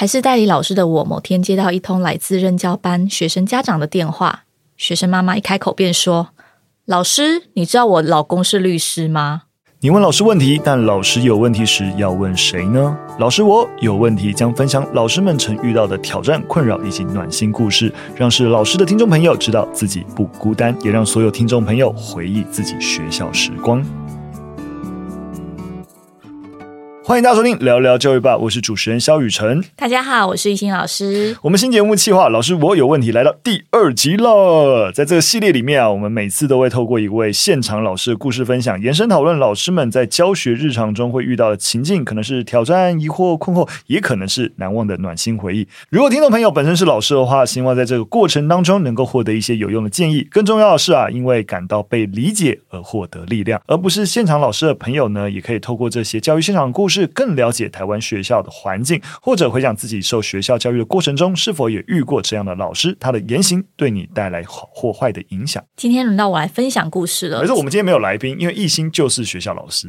还是代理老师的我，某天接到一通来自任教班学生家长的电话，学生妈妈一开口便说：“老师，你知道我老公是律师吗？”你问老师问题，但老师有问题时要问谁呢？老师我有问题，将分享老师们曾遇到的挑战、困扰以及暖心故事，让是老师的听众朋友知道自己不孤单，也让所有听众朋友回忆自己学校时光。欢迎大家收听《聊聊教育吧》，我是主持人肖雨辰。大家好，我是懿心老师。我们新节目企划，老师我有问题来到第二集了。在这个系列里面啊，我们每次都会透过一位现场老师的故事分享，延伸讨论老师们在教学日常中会遇到的情境，可能是挑战、疑惑、困惑，也可能是难忘的暖心回忆。如果听众朋友本身是老师的话，希望在这个过程当中能够获得一些有用的建议。更重要的是啊，因为感到被理解而获得力量，而不是现场老师的朋友呢，也可以透过这些教育现场故事。是更了解台湾学校的环境，或者回想自己受学校教育的过程中，是否也遇过这样的老师？他的言行对你带来好或坏的影响？今天轮到我来分享故事了。可是我们今天没有来宾，因为艺兴就是学校老师，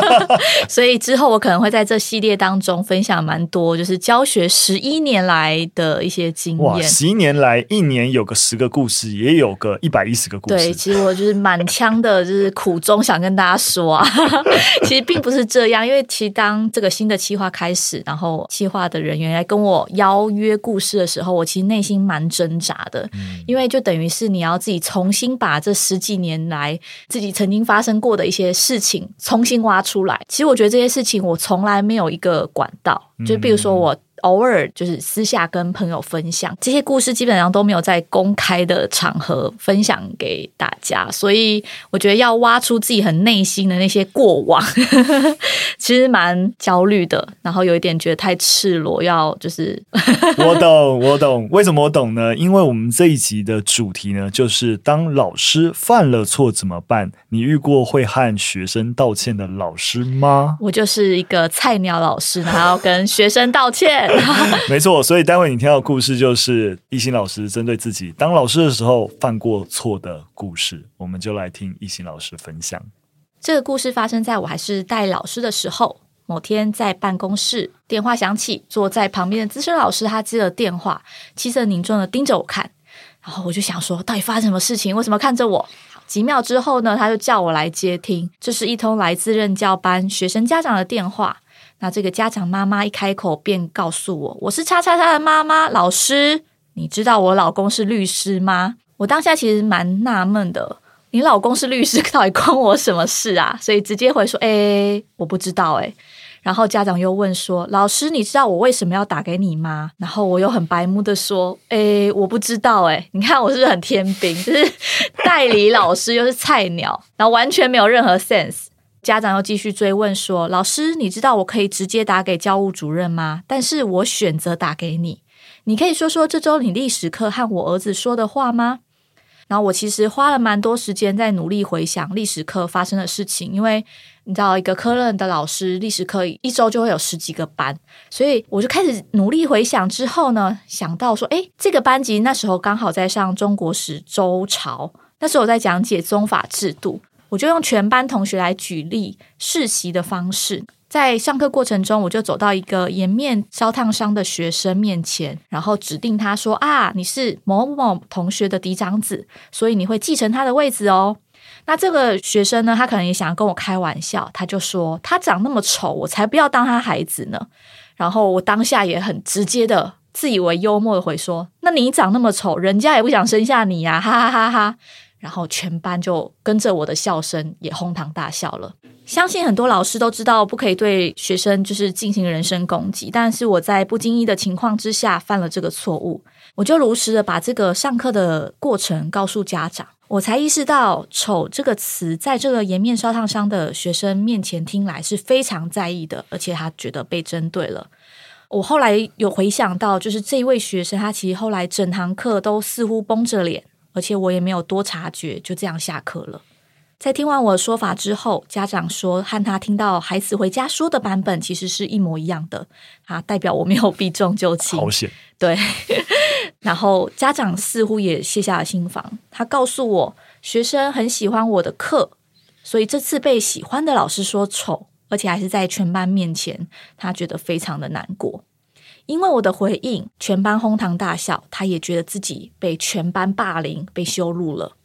所以之后我可能会在这系列当中分享蛮多，就是教学十一年来的一些经验。哇，十一年来，一年有个十个故事，也有个一百一十个故事。对，其实我就是满腔的，就是苦衷想跟大家说啊，其实并不是这样，因为其实。当这个新的企划开始，然后企划的人员来跟我邀约故事的时候，我其实内心蛮挣扎的，嗯、因为就等于是你要自己重新把这十几年来自己曾经发生过的一些事情重新挖出来。其实我觉得这些事情我从来没有一个管道，就比如说我。偶尔就是私下跟朋友分享这些故事，基本上都没有在公开的场合分享给大家，所以我觉得要挖出自己很内心的那些过往，其实蛮焦虑的。然后有一点觉得太赤裸，要就是 我懂，我懂，为什么我懂呢？因为我们这一集的主题呢，就是当老师犯了错怎么办？你遇过会和学生道歉的老师吗？我就是一个菜鸟老师，然后要跟学生道歉。没错，所以待会你听到的故事就是一心老师针对自己当老师的时候犯过错的故事，我们就来听一心老师分享。这个故事发生在我还是带老师的时候，某天在办公室，电话响起，坐在旁边的资深老师他接了电话，气色凝重的盯着我看，然后我就想说，到底发生什么事情？为什么看着我？几秒之后呢，他就叫我来接听，这是一通来自任教班学生家长的电话。那这个家长妈妈一开口便告诉我：“我是叉叉叉的妈妈，老师，你知道我老公是律师吗？”我当下其实蛮纳闷的，你老公是律师，到底关我什么事啊？所以直接回说：“诶，我不知道。”诶，然后家长又问说：“老师，你知道我为什么要打给你吗？”然后我又很白目的说：“诶，我不知道。”诶，你看我是不是很天兵？就是代理老师又是菜鸟，然后完全没有任何 sense。家长又继续追问说：“老师，你知道我可以直接打给教务主任吗？但是我选择打给你，你可以说说这周你历史课和我儿子说的话吗？”然后我其实花了蛮多时间在努力回想历史课发生的事情，因为你知道，一个科任的老师历史课一周就会有十几个班，所以我就开始努力回想。之后呢，想到说：“诶，这个班级那时候刚好在上中国史周朝，那时候我在讲解宗法制度。”我就用全班同学来举例世袭的方式，在上课过程中，我就走到一个颜面烧烫伤的学生面前，然后指定他说：“啊，你是某某同学的嫡长子，所以你会继承他的位置哦。”那这个学生呢，他可能也想要跟我开玩笑，他就说：“他长那么丑，我才不要当他孩子呢。”然后我当下也很直接的、自以为幽默的回说：“那你长那么丑，人家也不想生下你呀！”哈哈哈哈。然后全班就跟着我的笑声也哄堂大笑了。相信很多老师都知道不可以对学生就是进行人身攻击，但是我在不经意的情况之下犯了这个错误，我就如实的把这个上课的过程告诉家长，我才意识到“丑”这个词在这个颜面烧烫伤的学生面前听来是非常在意的，而且他觉得被针对了。我后来有回想到，就是这位学生他其实后来整堂课都似乎绷着脸。而且我也没有多察觉，就这样下课了。在听完我的说法之后，家长说和他听到孩子回家说的版本其实是一模一样的，啊，代表我没有避重就轻。好险！对。然后家长似乎也卸下了心防，他告诉我，学生很喜欢我的课，所以这次被喜欢的老师说丑，而且还是在全班面前，他觉得非常的难过。因为我的回应，全班哄堂大笑，他也觉得自己被全班霸凌、被羞辱了。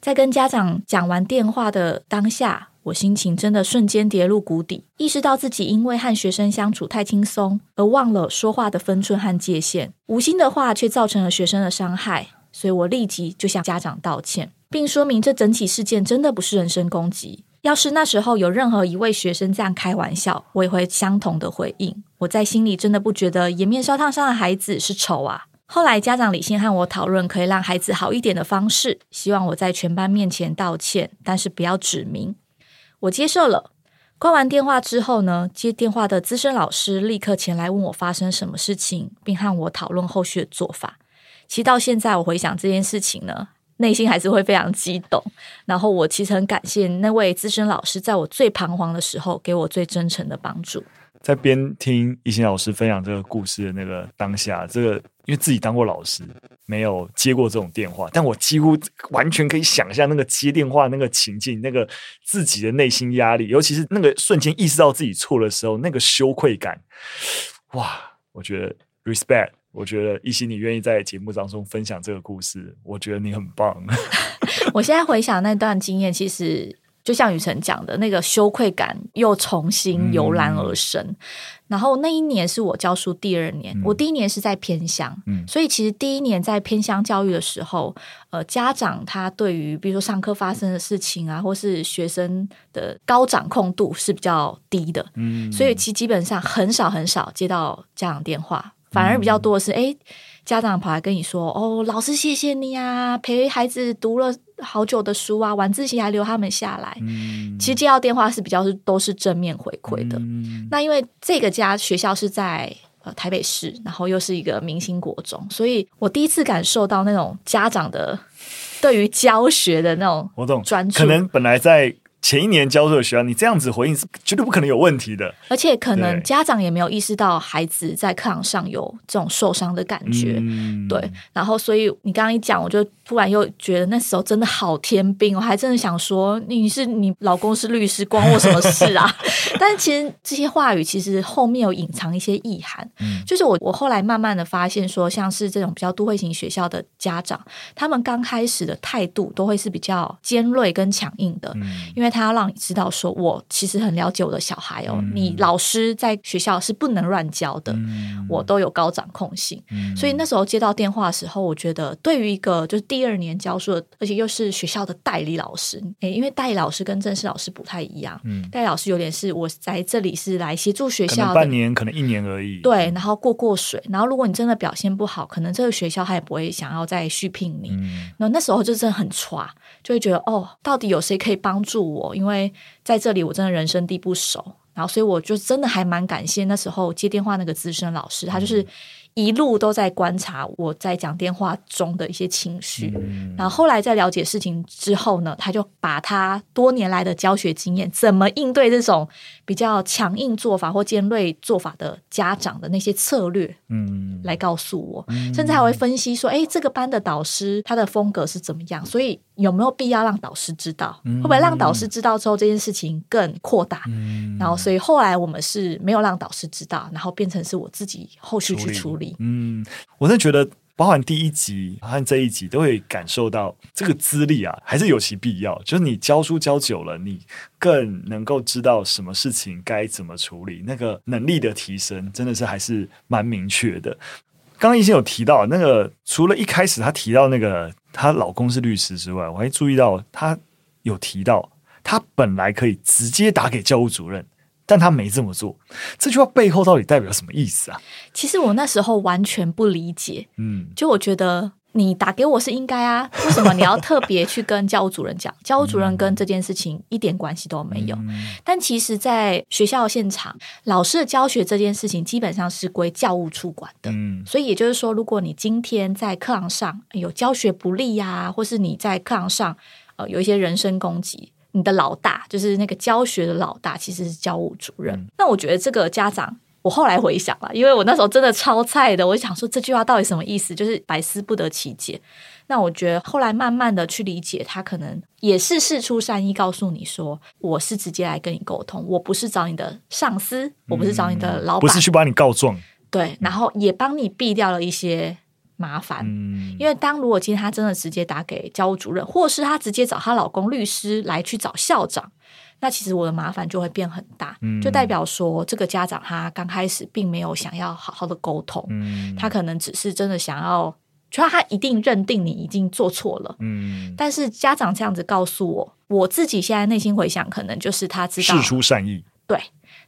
在跟家长讲完电话的当下，我心情真的瞬间跌入谷底，意识到自己因为和学生相处太轻松，而忘了说话的分寸和界限，无心的话却造成了学生的伤害，所以我立即就向家长道歉，并说明这整起事件真的不是人身攻击。要是那时候有任何一位学生这样开玩笑，我也会相同的回应。我在心里真的不觉得颜面烧烫伤的孩子是丑啊。后来家长理性和我讨论可以让孩子好一点的方式，希望我在全班面前道歉，但是不要指名。我接受了。挂完电话之后呢，接电话的资深老师立刻前来问我发生什么事情，并和我讨论后续的做法。其实到现在我回想这件事情呢，内心还是会非常激动。然后我其实很感谢那位资深老师，在我最彷徨的时候给我最真诚的帮助。在边听一心老师分享这个故事的那个当下，这个因为自己当过老师，没有接过这种电话，但我几乎完全可以想象那个接电话那个情境，那个自己的内心压力，尤其是那个瞬间意识到自己错的时候，那个羞愧感，哇！我觉得 respect，我觉得一心你愿意在节目当中分享这个故事，我觉得你很棒。我现在回想那段经验，其实。就像雨辰讲的，那个羞愧感又重新油然而生。嗯、然后那一年是我教书第二年，嗯、我第一年是在偏乡，嗯、所以其实第一年在偏乡教育的时候，呃，家长他对于比如说上课发生的事情啊，或是学生的高掌控度是比较低的，嗯、所以其实基本上很少很少接到家长电话，反而比较多的是，哎、嗯，家长跑来跟你说，哦，老师谢谢你啊，陪孩子读了。好久的书啊，晚自习还留他们下来。嗯、其实接到电话是比较是都是正面回馈的。嗯、那因为这个家学校是在呃台北市，然后又是一个明星国中，所以我第一次感受到那种家长的对于教学的那种我懂专注。可能本来在。前一年教授的学校，你这样子回应是绝对不可能有问题的。而且可能家长也没有意识到孩子在课堂上有这种受伤的感觉，嗯、对。然后，所以你刚刚一讲，我就突然又觉得那时候真的好天兵，我还真的想说，你是你老公是律师，关我什么事啊？但其实这些话语其实后面有隐藏一些意涵，嗯、就是我我后来慢慢的发现说，像是这种比较都会型学校的家长，他们刚开始的态度都会是比较尖锐跟强硬的，嗯、因为。他要让你知道，说我其实很了解我的小孩哦。嗯、你老师在学校是不能乱教的，嗯、我都有高掌控性。嗯、所以那时候接到电话的时候，我觉得对于一个就是第二年教书的，而且又是学校的代理老师，诶，因为代理老师跟正式老师不太一样。嗯、代理老师有点是我在这里是来协助学校的，半年可能一年而已。对，然后过过水。然后如果你真的表现不好，可能这个学校他也不会想要再续聘你。嗯、那那时候就真的很差，就会觉得哦，到底有谁可以帮助我？因为在这里我真的人生地不熟，然后所以我就真的还蛮感谢那时候接电话那个资深老师，他就是。一路都在观察我在讲电话中的一些情绪，嗯、然后后来在了解事情之后呢，他就把他多年来的教学经验，怎么应对这种比较强硬做法或尖锐做法的家长的那些策略，嗯，来告诉我，嗯、甚至还会分析说，哎，这个班的导师他的风格是怎么样，所以有没有必要让导师知道？会不会让导师知道之后这件事情更扩大？嗯、然后所以后来我们是没有让导师知道，然后变成是我自己后续去处理。嗯，我是觉得，包含第一集和这一集，都会感受到这个资历啊，还是有其必要。就是你教书教久了，你更能够知道什么事情该怎么处理，那个能力的提升，真的是还是蛮明确的。刚刚已经有提到那个，除了一开始他提到那个她老公是律师之外，我还注意到她有提到，她本来可以直接打给教务主任。但他没这么做，这句话背后到底代表什么意思啊？其实我那时候完全不理解，嗯，就我觉得你打给我是应该啊，为什么你要特别去跟教务主任讲？教务主任跟这件事情一点关系都没有。嗯、但其实，在学校现场，老师的教学这件事情基本上是归教务处管的，嗯，所以也就是说，如果你今天在课堂上有教学不力呀、啊，或是你在课堂上呃有一些人身攻击。你的老大就是那个教学的老大，其实是教务主任。嗯、那我觉得这个家长，我后来回想了，因为我那时候真的超菜的，我想说这句话到底什么意思，就是百思不得其解。那我觉得后来慢慢的去理解，他可能也是事出善意，告诉你说，我是直接来跟你沟通，我不是找你的上司，我不是找你的老板，不是去把你告状。对，然后也帮你避掉了一些麻烦。嗯，因为当如果今天他真的直接打给教务主任，或是他直接找她老公律师来去找校长，那其实我的麻烦就会变很大。嗯，就代表说这个家长他刚开始并没有想要好好的沟通，嗯，他可能只是真的想要，就他一定认定你已经做错了。嗯，但是家长这样子告诉我，我自己现在内心回想，可能就是他知道事出善意。对。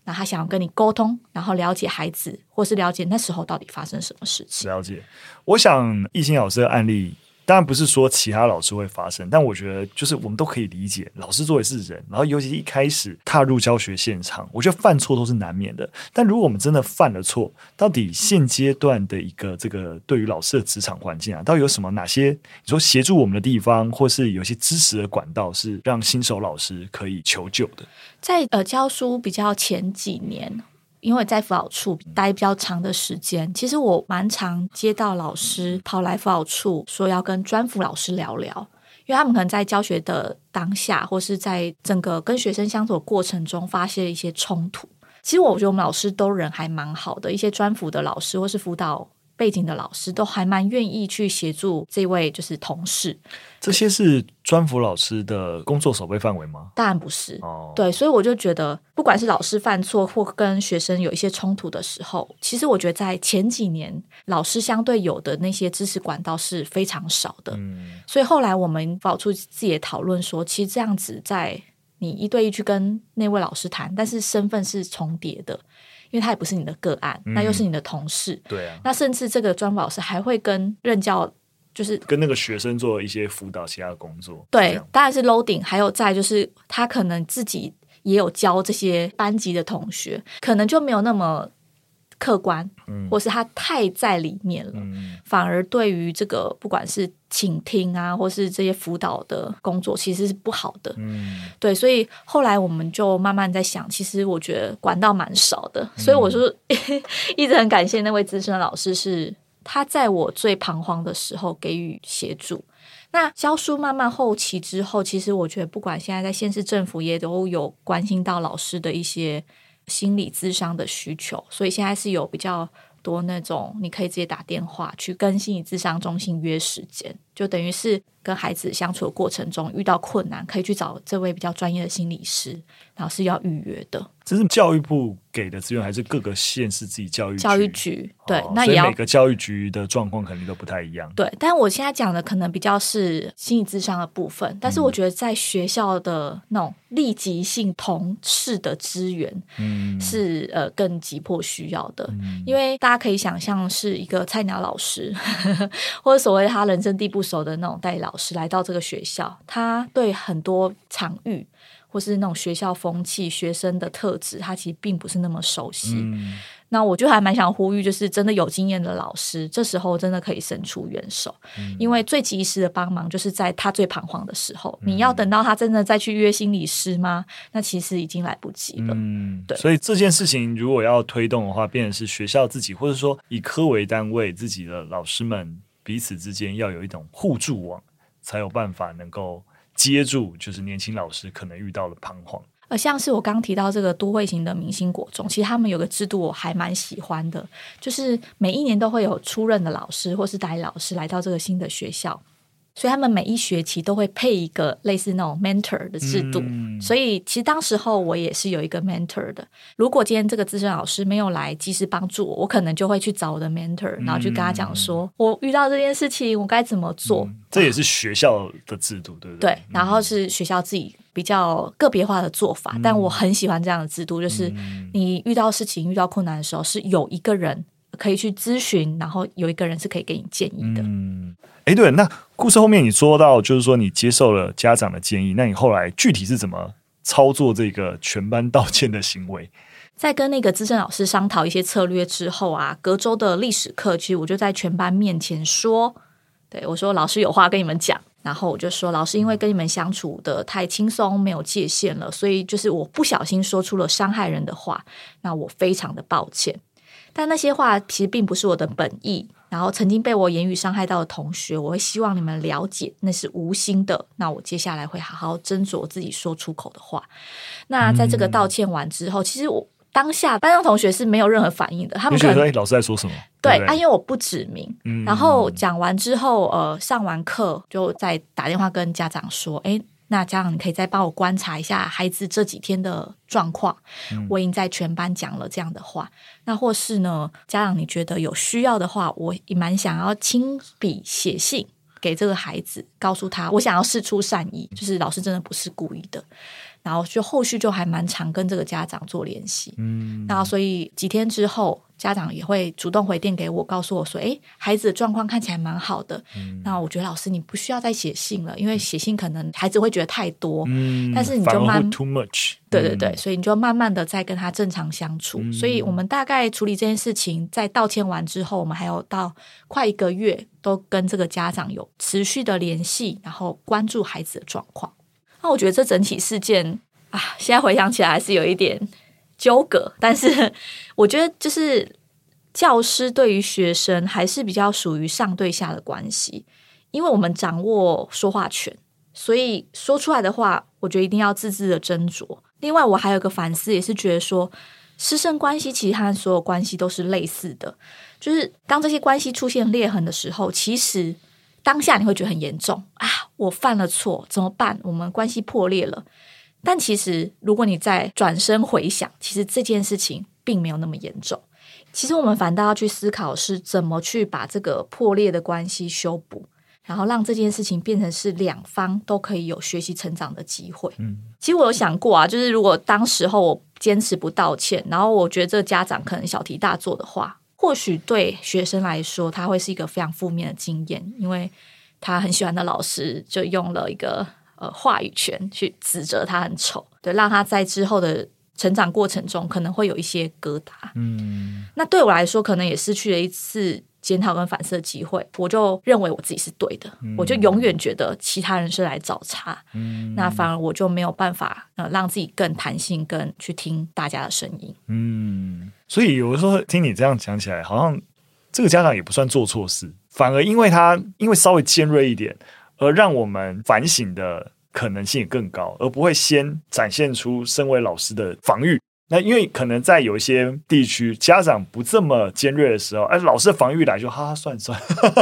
那他想要跟你沟通，然后了解孩子，或是了解那时候到底发生什么事情。了解，我想艺兴老师的案例。当然不是说其他老师会发生，但我觉得就是我们都可以理解，老师作为是人，然后尤其一开始踏入教学现场，我觉得犯错都是难免的。但如果我们真的犯了错，到底现阶段的一个这个对于老师的职场环境啊，到底有什么哪些你说协助我们的地方，或是有些支持的管道，是让新手老师可以求救的？在呃教书比较前几年。因为在辅导处待比较长的时间，其实我蛮常接到老师跑来辅导处说要跟专辅老师聊聊，因为他们可能在教学的当下，或是在整个跟学生相处的过程中发现了一些冲突。其实我觉得我们老师都人还蛮好的，一些专辅的老师或是辅导背景的老师都还蛮愿意去协助这位就是同事。这些是专辅老师的工作守备范围吗？当然不是。哦，对，所以我就觉得，不管是老师犯错或跟学生有一些冲突的时候，其实我觉得在前几年，老师相对有的那些知识管道是非常少的。嗯，所以后来我们保出自己也讨论说，其实这样子在你一对一去跟那位老师谈，但是身份是重叠的。因为他也不是你的个案，嗯、那又是你的同事，对啊。那甚至这个专辅老师还会跟任教，就是跟那个学生做一些辅导其他的工作。对，当然是 loading，还有再就是他可能自己也有教这些班级的同学，可能就没有那么。客观，或是他太在里面了，嗯、反而对于这个不管是倾听啊，或是这些辅导的工作，其实是不好的。嗯，对，所以后来我们就慢慢在想，其实我觉得管道蛮少的，嗯、所以我说 一直很感谢那位资深的老师，是他在我最彷徨的时候给予协助。那教书慢慢后期之后，其实我觉得不管现在在县市政府也都有关心到老师的一些。心理智商的需求，所以现在是有比较多那种，你可以直接打电话去跟心理智商中心约时间，就等于是跟孩子相处的过程中遇到困难，可以去找这位比较专业的心理师，然后是要预约的。这是教育部给的资源，还是各个县市自己教育局？教育局对，哦、那也要每个教育局的状况肯定都不太一样。对，但我现在讲的可能比较是心理智商的部分，但是我觉得在学校的那种立即性同事的资源，嗯，是呃更急迫需要的，嗯、因为大家可以想象是一个菜鸟老师，或者所谓他人生地不熟的那种代理老师来到这个学校，他对很多场域。或是那种学校风气、学生的特质，他其实并不是那么熟悉。嗯、那我就还蛮想呼吁，就是真的有经验的老师，这时候真的可以伸出援手，嗯、因为最及时的帮忙就是在他最彷徨的时候。嗯、你要等到他真的再去约心理师吗？那其实已经来不及了。嗯，对。所以这件事情如果要推动的话，变成是学校自己，或者说以科为单位，自己的老师们彼此之间要有一种互助网，才有办法能够。接住就是年轻老师可能遇到了彷徨，而像是我刚提到这个都会型的明星国中，其实他们有个制度我还蛮喜欢的，就是每一年都会有出任的老师或是代理老师来到这个新的学校。所以他们每一学期都会配一个类似那种 mentor 的制度，嗯、所以其实当时候我也是有一个 mentor 的。如果今天这个资深老师没有来及时帮助我，我可能就会去找我的 mentor，然后去跟他讲说，嗯、我遇到这件事情，我该怎么做。嗯、这也是学校的制度，对不对？对，然后是学校自己比较个别化的做法，嗯、但我很喜欢这样的制度，就是你遇到事情、遇到困难的时候，是有一个人可以去咨询，然后有一个人是可以给你建议的。嗯哎，对，那故事后面你说到，就是说你接受了家长的建议，那你后来具体是怎么操作这个全班道歉的行为？在跟那个资深老师商讨一些策略之后啊，隔周的历史课，其实我就在全班面前说，对，我说老师有话跟你们讲，然后我就说老师因为跟你们相处得太轻松，没有界限了，所以就是我不小心说出了伤害人的话，那我非常的抱歉，但那些话其实并不是我的本意。然后曾经被我言语伤害到的同学，我会希望你们了解，那是无心的。那我接下来会好好斟酌自己说出口的话。那在这个道歉完之后，嗯、其实我当下班上同学是没有任何反应的，他们可能觉得老师在说什么？对，对啊，因为我不指名，嗯、然后讲完之后，呃，上完课就再打电话跟家长说，哎，那家长你可以再帮我观察一下孩子这几天的状况，嗯、我已经在全班讲了这样的话，那或是呢，家长你觉得有需要的话，我也蛮想要亲笔写信给这个孩子，告诉他我想要释出善意，就是老师真的不是故意的。然后就后续就还蛮常跟这个家长做联系，嗯，然后所以几天之后，家长也会主动回电给我，告诉我说：“哎，孩子的状况看起来蛮好的。嗯”那我觉得老师你不需要再写信了，因为写信可能孩子会觉得太多，嗯，但是你就慢，too much，对对对，所以你就慢慢的再跟他正常相处。嗯，所以我们大概处理这件事情，在道歉完之后，我们还有到快一个月都跟这个家长有持续的联系，然后关注孩子的状况。那我觉得这整体事件啊，现在回想起来还是有一点纠葛。但是 我觉得，就是教师对于学生还是比较属于上对下的关系，因为我们掌握说话权，所以说出来的话，我觉得一定要字字的斟酌。另外，我还有个反思，也是觉得说，师生关系其实和所有关系都是类似的，就是当这些关系出现裂痕的时候，其实。当下你会觉得很严重啊！我犯了错怎么办？我们关系破裂了。但其实，如果你再转身回想，其实这件事情并没有那么严重。其实我们反倒要去思考是怎么去把这个破裂的关系修补，然后让这件事情变成是两方都可以有学习成长的机会。嗯，其实我有想过啊，就是如果当时候我坚持不道歉，然后我觉得这个家长可能小题大做的话。或许对学生来说，他会是一个非常负面的经验，因为他很喜欢的老师就用了一个呃话语权去指责他很丑，对，让他在之后的成长过程中可能会有一些疙瘩。嗯，那对我来说，可能也失去了一次。检讨跟反思的机会，我就认为我自己是对的，嗯、我就永远觉得其他人是来找茬，嗯、那反而我就没有办法呃让自己更弹性，更去听大家的声音。嗯，所以有的时候听你这样讲起来，好像这个家长也不算做错事，反而因为他因为稍微尖锐一点，而让我们反省的可能性也更高，而不会先展现出身为老师的防御。那因为可能在有一些地区，家长不这么尖锐的时候，哎，老师的防御来就哈哈算算，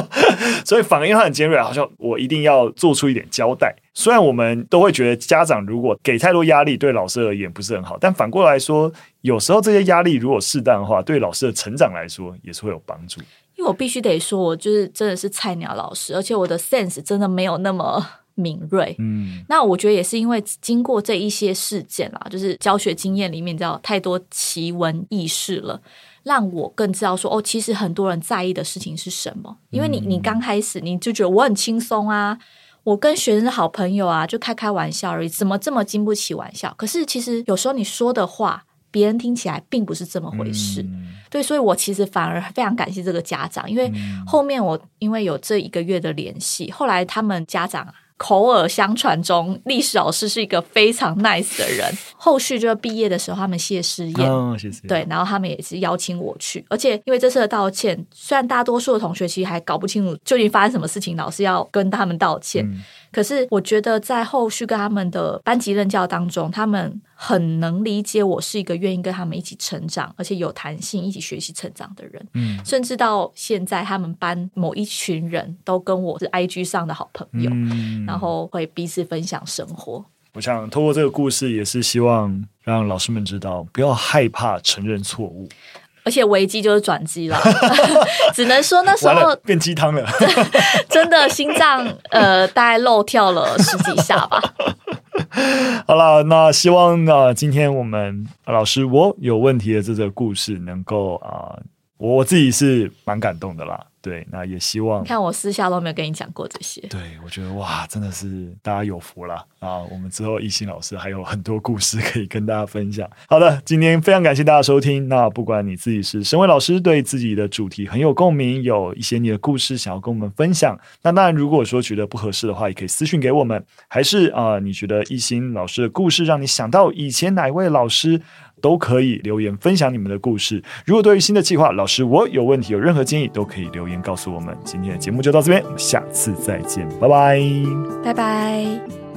所以反而因为他很尖锐，好像我一定要做出一点交代。虽然我们都会觉得家长如果给太多压力，对老师而言不是很好，但反过来说，有时候这些压力如果适当的话，对老师的成长来说也是会有帮助。因为我必须得说，我就是真的是菜鸟老师，而且我的 sense 真的没有那么。敏锐，嗯，那我觉得也是因为经过这一些事件啦，就是教学经验里面，知道太多奇闻异事了，让我更知道说，哦，其实很多人在意的事情是什么。因为你，你刚开始你就觉得我很轻松啊，我跟学生是好朋友啊，就开开玩笑而已，怎么这么经不起玩笑？可是其实有时候你说的话，别人听起来并不是这么回事。嗯、对，所以我其实反而非常感谢这个家长，因为后面我因为有这一个月的联系，后来他们家长。口耳相传中，历史老师是一个非常 nice 的人。后续就是毕业的时候，他们谢师宴，哦、谢谢对，然后他们也是邀请我去。而且因为这次的道歉，虽然大多数的同学其实还搞不清楚究竟发生什么事情，老师要跟他们道歉。嗯可是我觉得在后续跟他们的班级任教当中，他们很能理解我是一个愿意跟他们一起成长，而且有弹性、一起学习成长的人。嗯，甚至到现在，他们班某一群人都跟我是 IG 上的好朋友，嗯，然后会彼此分享生活。我想通过这个故事，也是希望让老师们知道，不要害怕承认错误。而且危机就是转机了，只能说那时候变鸡汤了，真的心脏呃大概漏跳了十几下吧。好了，那希望啊、呃，今天我们老师我有问题的这个故事能够啊、呃，我自己是蛮感动的啦。对，那也希望。看我私下都没有跟你讲过这些。对，我觉得哇，真的是大家有福了啊！我们之后懿心老师还有很多故事可以跟大家分享。好的，今天非常感谢大家收听。那不管你自己是身为老师，对自己的主题很有共鸣，有一些你的故事想要跟我们分享，那当然如果说觉得不合适的话，也可以私讯给我们。还是啊、呃，你觉得懿心老师的故事让你想到以前哪一位老师？都可以留言分享你们的故事。如果对于新的计划，老师我有问题，有任何建议，都可以留言告诉我们。今天的节目就到这边，我们下次再见，拜拜，拜拜。